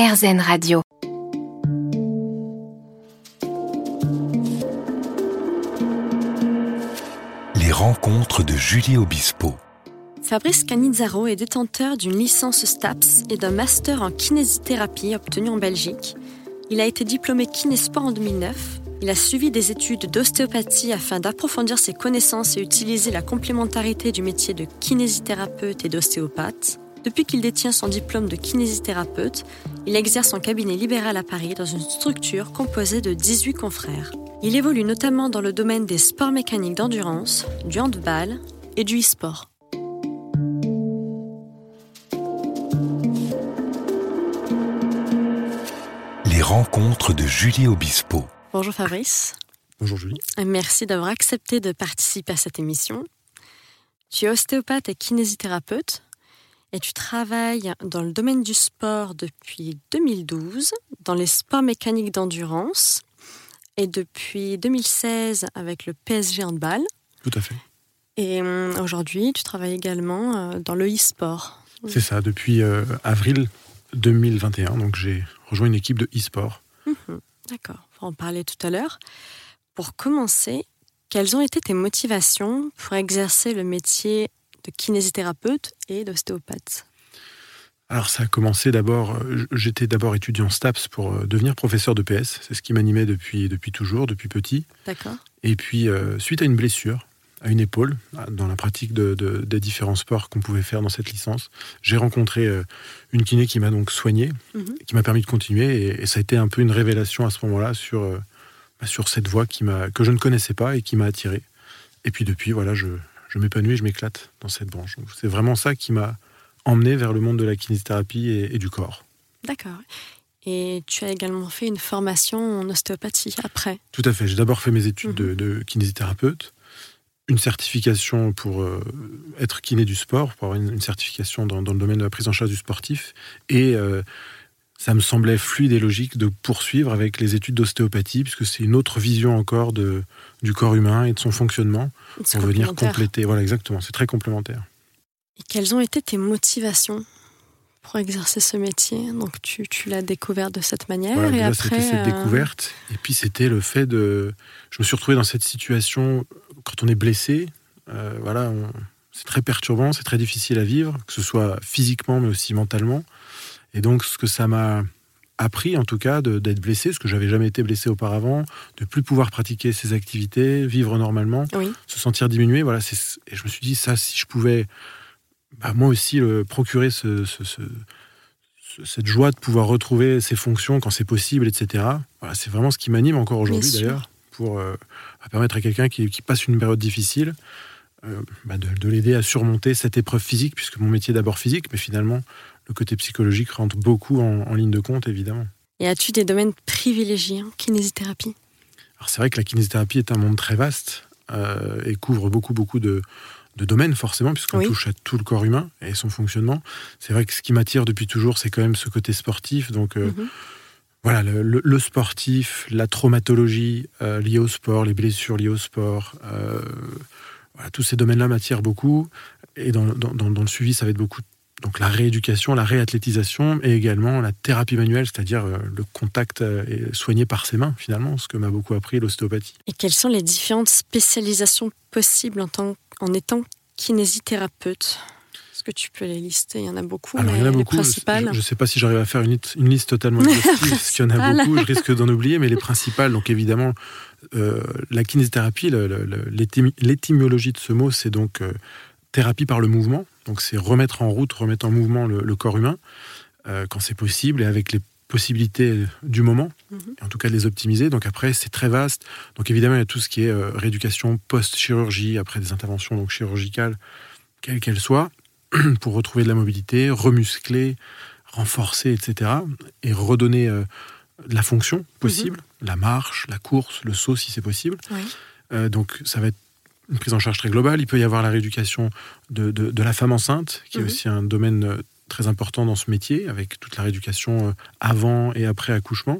RZN Radio. Les rencontres de Julie Obispo. Fabrice Canizzaro est détenteur d'une licence STAPS et d'un master en kinésithérapie obtenu en Belgique. Il a été diplômé Kinésport en 2009. Il a suivi des études d'ostéopathie afin d'approfondir ses connaissances et utiliser la complémentarité du métier de kinésithérapeute et d'ostéopathe. Depuis qu'il détient son diplôme de kinésithérapeute, il exerce en cabinet libéral à Paris dans une structure composée de 18 confrères. Il évolue notamment dans le domaine des sports mécaniques d'endurance, du handball et du e-sport. Les rencontres de Julie Obispo. Bonjour Fabrice. Bonjour Julie. Merci d'avoir accepté de participer à cette émission. Tu es ostéopathe et kinésithérapeute et tu travailles dans le domaine du sport depuis 2012, dans les sports mécaniques d'endurance et depuis 2016 avec le PSG Handball. Tout à fait. Et hum, aujourd'hui, tu travailles également euh, dans le e-sport. C'est ça, depuis euh, avril 2021. Donc j'ai rejoint une équipe de e-sport. Mhm, D'accord, on va en parler tout à l'heure. Pour commencer, quelles ont été tes motivations pour exercer le métier de kinésithérapeute et d'ostéopathe Alors ça a commencé d'abord, euh, j'étais d'abord étudiant STAPS pour euh, devenir professeur de PS. C'est ce qui m'animait depuis, depuis toujours, depuis petit. D'accord. Et puis euh, suite à une blessure à une épaule, dans la pratique de, de- des différents sports qu'on pouvait faire dans cette licence, j'ai rencontré euh, une kiné qui m'a donc soigné, Mhm. qui m'a permis de continuer. Et, et ça a été un peu une révélation à ce moment-là sur, euh, bah, sur cette voie qui que je ne connaissais pas et qui m'a attiré. Et puis depuis, voilà, je, je m'épanouis, je m'éclate dans cette branche. C'est vraiment ça qui m'a emmené vers le monde de la kinésithérapie et, et du corps. D'accord. Et tu as également fait une formation en ostéopathie après. Tout à fait. J'ai d'abord fait mes études Mhm. de, de kinésithérapeute, une certification pour euh, être kiné du sport, pour avoir une, une certification dans, dans le domaine de la prise en charge du sportif. Et euh, ça me semblait fluide et logique de poursuivre avec les études d'ostéopathie, puisque c'est une autre vision encore de, du corps humain et de son fonctionnement, pour venir compléter. Voilà, exactement. C'est très complémentaire. Et quelles ont été tes motivations pour exercer ce métier? Donc tu, tu l'as découvert de cette manière Voilà, et déjà, après. c'était cette euh, découverte. Et puis, c'était le fait de. Je me suis retrouvé dans cette situation quand on est blessé. euh, voilà, on- c'est très perturbant, c'est très difficile à vivre, que ce soit physiquement, mais aussi mentalement. Et donc, ce que ça m'a appris, en tout cas, d'être blessé, parce que j'avais jamais été blessé auparavant, de plus pouvoir pratiquer ses activités, vivre normalement, Oui. se sentir diminué. Voilà, et je me suis dit, ça, si je pouvais, bah, moi aussi, euh, procurer ce- ce- ce, ce- cette joie de pouvoir retrouver ses fonctions quand c'est possible, etc. Voilà, c'est vraiment ce qui m'anime encore aujourd'hui d'ailleurs, pour euh, permettre à quelqu'un qui, qui passe une période difficile euh, bah, de, de l'aider à surmonter cette épreuve physique, puisque mon métier est d'abord physique, mais finalement le côté psychologique rentre beaucoup en, en ligne de compte, évidemment. Et as-tu des domaines privilégiés en kinésithérapie? Alors c'est vrai que la kinésithérapie est un monde très vaste euh, et couvre beaucoup beaucoup de, de domaines forcément puisqu'on Oui. touche à tout le corps humain et son fonctionnement. C'est vrai que ce qui m'attire depuis toujours c'est quand même ce côté sportif. Donc euh, Mhm. voilà le, le- le sportif, la traumatologie euh, liée au sport, les blessures liées au sport. voilà, tous ces domaines-là m'attirent beaucoup et dans- dans le suivi ça va être beaucoup donc la rééducation, la réathlétisation et également la thérapie manuelle, c'est-à-dire euh, le contact euh, soigné par ses mains finalement, ce que m'a beaucoup appris l'ostéopathie. Et quelles sont les différentes spécialisations possibles en, tant, en étant kinésithérapeute? Est-ce que tu peux les lister? Il y en a beaucoup, Alors, mais il y en a beaucoup. Je ne sais pas si j'arrive à faire une, liste- une liste totalement exhaustive, parce qu'il y en a beaucoup. Je risque d'en oublier, mais les principales, donc évidemment, euh, la kinésithérapie, l'étymologie de ce mot, c'est donc euh, thérapie par le mouvement. Donc, c'est remettre en route, remettre en mouvement le, le corps humain, euh, quand c'est possible, et avec les possibilités du moment, Mhm. en tout cas de les optimiser. Donc après, c'est très vaste. Donc évidemment, il y a tout ce qui est euh, rééducation post-chirurgie, après des interventions donc chirurgicales, quelles qu'elles soient, pour retrouver de la mobilité, remuscler, renforcer, etc. Et redonner euh, de la fonction possible, la marche, la course, le saut si c'est possible. Oui. Euh, donc ça va être une prise en charge très globale. Il peut y avoir la rééducation de, de- de la femme enceinte, qui Mhm. est aussi un domaine euh, très important dans ce métier, avec toute la rééducation euh, avant et après accouchement.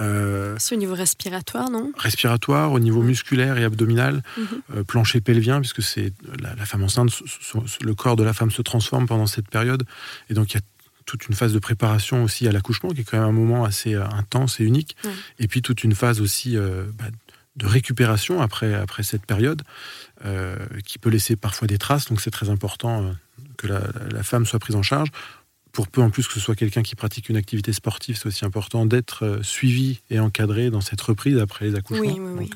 Euh, C'est au niveau respiratoire, non? respiratoire, au niveau Mhm. musculaire et abdominal, Mhm. euh, plancher pelvien, puisque c'est la, la femme enceinte, le corps de la femme se transforme pendant cette période, et donc il y a toute une phase de préparation aussi à l'accouchement, qui est quand même un moment assez intense et unique. Et puis toute une phase aussi bah, de récupération après, après cette période, qui peut laisser parfois des traces. Donc c'est très important que la, femme soit prise en charge. Pour peu en plus que ce soit quelqu'un qui pratique une activité sportive, c'est aussi important d'être suivi et encadré dans cette reprise après les accouchements. Donc,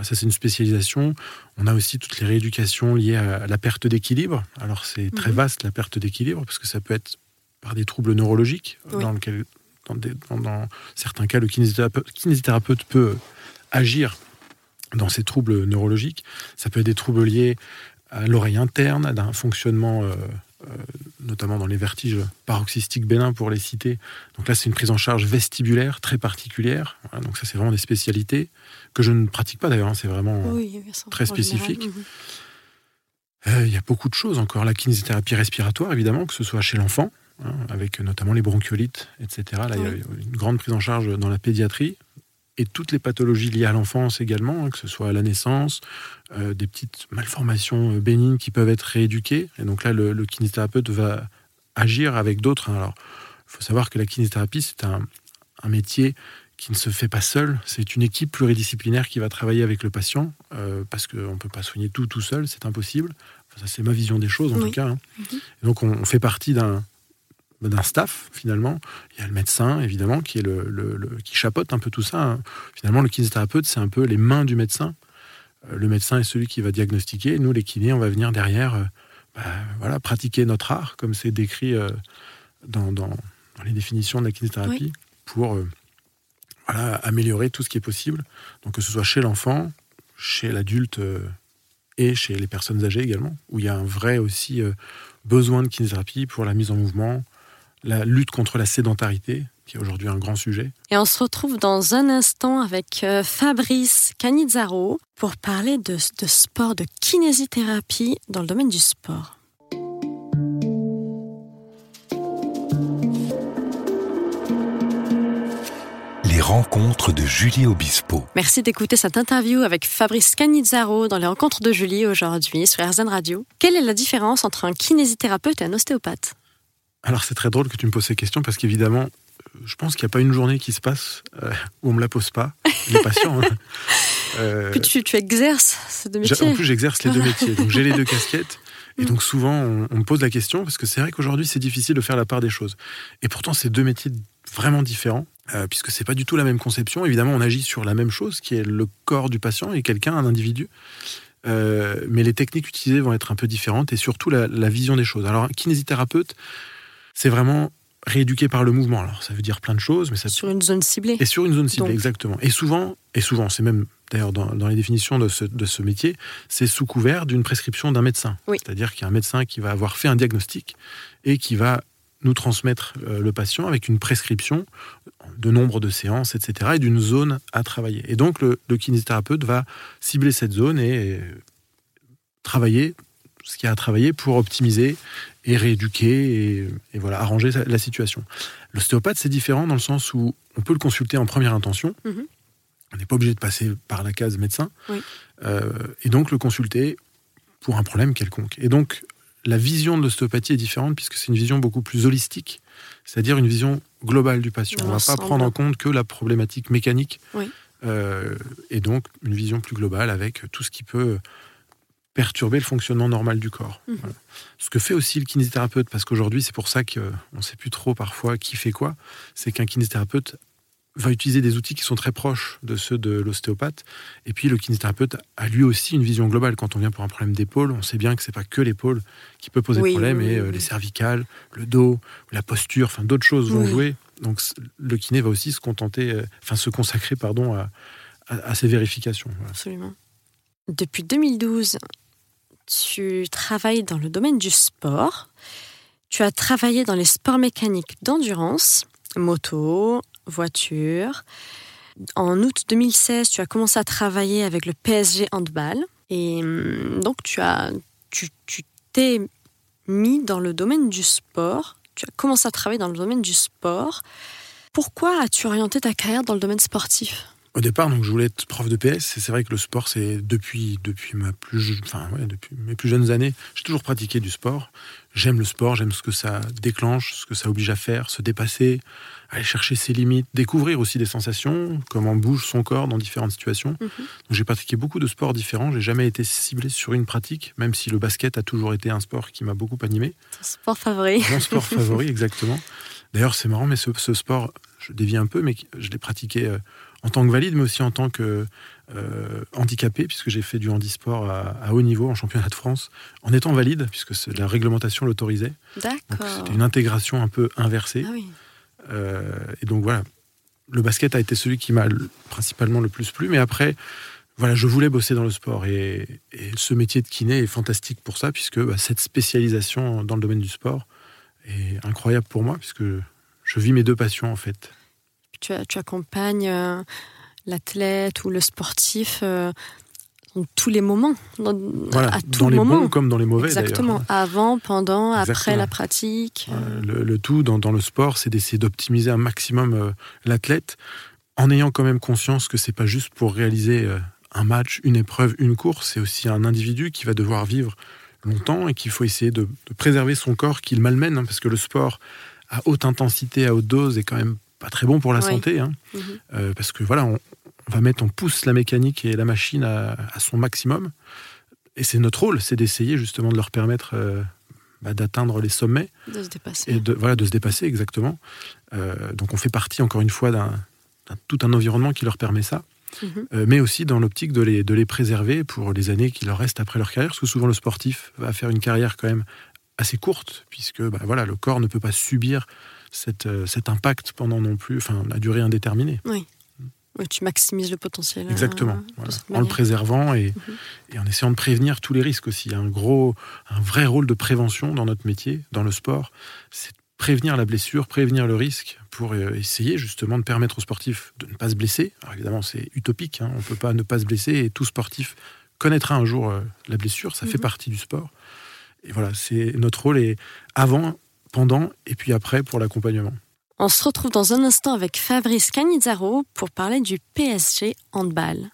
ça, c'est une spécialisation. On a aussi toutes les rééducations liées à la perte d'équilibre. Alors, c'est très mhm. vaste, la perte d'équilibre, parce que ça peut être par des troubles neurologiques, dans, lequel, dans, certains cas, le kinésithérapeute, peut agir dans ces troubles neurologiques. Ça peut être des troubles liés à l'oreille interne, à un fonctionnement, euh, euh, notamment dans les vertiges paroxystiques bénins pour les citer. Donc là, c'est une prise en charge vestibulaire très particulière. donc ça, c'est vraiment des spécialités que je ne pratique pas d'ailleurs, hein, c'est vraiment très spécifique. Mhm. Euh, il y a beaucoup de choses encore. La kinésithérapie respiratoire, évidemment, que ce soit chez l'enfant, hein, avec notamment les bronchiolites, etc. Là, il y a une grande prise en charge dans la pédiatrie. Et toutes les pathologies liées à l'enfance également, hein, que ce soit à la naissance, euh, des petites malformations euh, bénignes qui peuvent être rééduquées. Et donc là, le, le kinésithérapeute va agir avec d'autres. Alors, il faut savoir que la kinésithérapie, c'est un, un métier qui ne se fait pas seul. C'est une équipe pluridisciplinaire qui va travailler avec le patient, euh, parce qu'on ne peut pas soigner tout tout seul, c'est impossible. ça, c'est ma vision des choses, en tout cas. Hein. Mhm. Donc, on, fait partie d'un d'un staff finalement. Il y a le médecin évidemment qui est le, qui chapeaute un peu tout ça. Hein. Finalement, le kinésithérapeute c'est un peu les mains du médecin. Euh, le médecin est celui qui va diagnostiquer. Nous, les kinés, on va venir derrière, euh, bah, voilà, pratiquer notre art comme c'est décrit dans, dans, les définitions de la kinésithérapie pour voilà, améliorer tout ce qui est possible. Donc que ce soit chez l'enfant, chez l'adulte euh, et chez les personnes âgées également, où il y a un vrai aussi euh, besoin de kinésithérapie pour la mise en mouvement, la lutte contre la sédentarité, qui est aujourd'hui un grand sujet. Et on se retrouve dans un instant avec euh, Fabrice Canizzaro pour parler de, de sport, de kinésithérapie dans le domaine du sport. rencontres de Julie Obispo. Merci d'écouter cette interview avec Fabrice Canizzaro dans les rencontres de Julie aujourd'hui sur RZN Radio. Quelle est la différence entre un kinésithérapeute et un ostéopathe? Alors c'est très drôle que tu me poses ces questions parce qu'évidemment, je pense qu'il n'y a pas une journée qui se passe euh, où on me la pose pas, les patients. Hein. Euh, tu, tu, exerces ces deux métiers. En plus, j'exerce les deux métiers. Donc j'ai les deux casquettes. Et donc souvent, on, on me pose la question parce que c'est vrai qu'aujourd'hui, c'est difficile de faire la part des choses. Et pourtant, c'est deux métiers vraiment différents. Euh, puisque c'est pas du tout la même conception. Évidemment, on agit sur la même chose, qui est le corps du patient et quelqu'un, un individu. Euh, mais les techniques utilisées vont être un peu différentes et surtout la, vision des choses. Alors, un kinésithérapeute, c'est vraiment rééduqué par le mouvement. Alors, ça veut dire plein de choses, mais ça sur une zone ciblée. Et sur une zone ciblée, exactement. Et souvent, et souvent, c'est même d'ailleurs dans, les définitions de ce, de ce métier, c'est sous couvert d'une prescription d'un médecin. C'est-à-dire qu'il y a un médecin qui va avoir fait un diagnostic et qui va nous transmettre euh, le patient avec une prescription de nombre de séances, etc., et d'une zone à travailler. Et donc, le, kinésithérapeute va cibler cette zone et travailler ce qu'il y a à travailler pour optimiser et rééduquer et, voilà, arranger la situation. L'ostéopathe, c'est différent dans le sens où on peut le consulter en première intention. Mhm. On n'est pas obligé de passer par la case médecin. Euh, et donc, le consulter pour un problème quelconque. Et donc, la vision de l'ostéopathie est différente puisque c'est une vision beaucoup plus holistique, c'est-à-dire une vision globale du patient. On ne va pas prendre en compte que la problématique mécanique, euh, et donc une vision plus globale avec tout ce qui peut perturber le fonctionnement normal du corps. Mhm. Ce que fait aussi le kinésithérapeute, parce qu'aujourd'hui c'est pour ça qu'on ne sait plus trop parfois qui fait quoi, c'est qu'un kinésithérapeute va utiliser des outils qui sont très proches de ceux de l'ostéopathe. Et puis le kinésithérapeute a lui aussi une vision globale. Quand on vient pour un problème d'épaule, on sait bien que c'est pas que l'épaule qui peut poser problème, et euh, les cervicales, le dos, la posture, enfin d'autres choses vont jouer. Donc le kiné va aussi se contenter, euh, enfin se consacrer, pardon, à, ces vérifications. Absolument. Depuis 2012, tu travailles dans le domaine du sport. Tu as travaillé dans les sports mécaniques d'endurance, moto, voiture. En août 2016, tu as commencé à travailler avec le PSG Handball. Et hum, donc, tu as, tu, t'es mis dans le domaine du sport. Tu as commencé à travailler dans le domaine du sport. Pourquoi as-tu orienté ta carrière dans le domaine sportif? Au départ, donc, je voulais être prof de PS. Et c'est vrai que le sport, c'est depuis, depuis, ma plus, enfin, ouais, depuis mes plus jeunes années, j'ai toujours pratiqué du sport. J'aime le sport, j'aime ce que ça déclenche, ce que ça oblige à faire, se dépasser, aller chercher ses limites, découvrir aussi des sensations, comment bouge son corps dans différentes situations. Mhm. Donc, j'ai pratiqué beaucoup de sports différents. J'ai jamais été ciblé sur une pratique, même si le basket a toujours été un sport qui m'a beaucoup animé. Ton sport favori. Mon sport favori, exactement. D'ailleurs, c'est marrant, mais ce, ce sport, je dévie un peu, mais je l'ai pratiqué euh, en tant que valide, mais aussi en tant que euh, handicapé, puisque j'ai fait du handisport à, à haut niveau en championnat de France, en étant valide, puisque la réglementation l'autorisait. D'accord. C'était une intégration un peu inversée. Ah oui. Euh, et donc voilà, le basket a été celui qui m'a le- principalement le plus plu. Mais après, voilà, je voulais bosser dans le sport. Et, et ce métier de kiné est fantastique pour ça, puisque bah, cette spécialisation dans le domaine du sport est incroyable pour moi, puisque je vis mes deux passions en fait. Tu, tu accompagnes euh, l'athlète ou le sportif euh, dans tous les moments. Dans, Voilà, à tout dans les moment. bons comme dans les mauvais Exactement. Avant, pendant, après la pratique. Le, le tout dans, dans le sport, c'est d'essayer d'optimiser un maximum euh, l'athlète, en ayant quand même conscience que c'est pas juste pour réaliser euh, un match, une épreuve, une course, c'est aussi un individu qui va devoir vivre longtemps et qu'il faut essayer de, de préserver son corps qu'il malmène, hein, parce que le sport à haute intensité, à haute dose, est quand même pas très bon pour la santé, hein, Mhm. euh, parce que voilà, on, on va mettre, on pousse la mécanique et la machine à, à son maximum, et c'est notre rôle, c'est d'essayer justement de leur permettre euh, bah, d'atteindre les sommets De se dépasser. et de, voilà, de se dépasser exactement. Euh, donc on fait partie encore une fois d'un tout un environnement qui leur permet ça, Mhm. Euh, mais aussi dans l'optique de les, de les préserver pour les années qui leur restent après leur carrière, parce que souvent le sportif va faire une carrière quand même assez courte, puisque bah, voilà, le corps ne peut pas subir cette, euh, cet impact pendant non plus, enfin la durée indéterminée. Oui, tu maximises le potentiel. euh, Exactement. voilà. En le préservant et, Mhm. et en essayant de prévenir tous les risques aussi. Il y a un gros, un vrai rôle de prévention dans notre métier, dans le sport. C'est de prévenir la blessure, prévenir le risque pour euh, essayer justement de permettre aux sportifs de ne pas se blesser. Alors évidemment, c'est utopique. hein. On ne peut pas ne pas se blesser et tout sportif connaîtra un jour euh, la blessure. Ça fait Mhm. partie du sport. Et voilà, c'est notre rôle est avant, pendant et puis après pour l'accompagnement. On se retrouve dans un instant avec Fabrice Canizzaro pour parler du PSG handball.